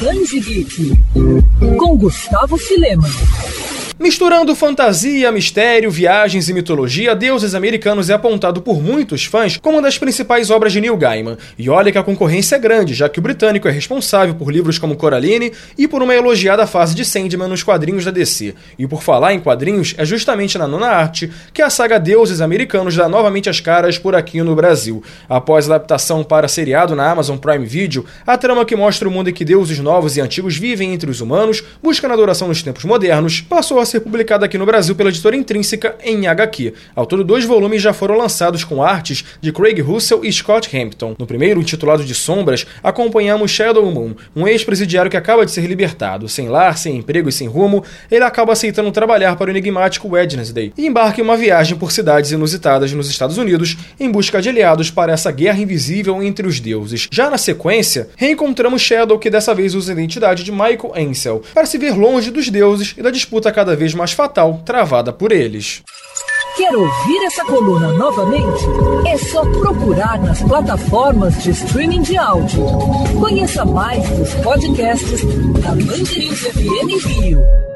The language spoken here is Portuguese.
Danji Geek, com Gustavo Filema. Misturando fantasia, mistério, viagens e mitologia, Deuses Americanos é apontado por muitos fãs como uma das principais obras de Neil Gaiman. E olha que a concorrência é grande, já que o britânico é responsável por livros como Coraline e por uma elogiada fase de Sandman nos quadrinhos da DC. E por falar em quadrinhos, é justamente na nona arte que a saga Deuses Americanos dá novamente as caras por aqui no Brasil. Após a adaptação para seriado na Amazon Prime Video, a trama que mostra o mundo em que deuses novos e antigos vivem entre os humanos, buscando adoração nos tempos modernos, passou a ser publicada aqui no Brasil pela editora Intrínseca em HQ. Ao todo, dois volumes já foram lançados com artes de Craig Russell e Scott Hampton. No primeiro, intitulado de Sombras, acompanhamos Shadow Moon, um ex-presidiário que acaba de ser libertado. Sem lar, sem emprego e sem rumo, ele acaba aceitando trabalhar para o enigmático Wednesday e embarca em uma viagem por cidades inusitadas nos Estados Unidos em busca de aliados para essa guerra invisível entre os deuses. Já na sequência, reencontramos Shadow, que dessa vez usa a identidade de Michael Ansel, para se ver longe dos deuses e da disputa cada vez mais fatal travada por eles. Quer ouvir essa coluna novamente? É só procurar nas plataformas de streaming de áudio. Conheça mais dos podcasts da Mandirinhos FM Rio.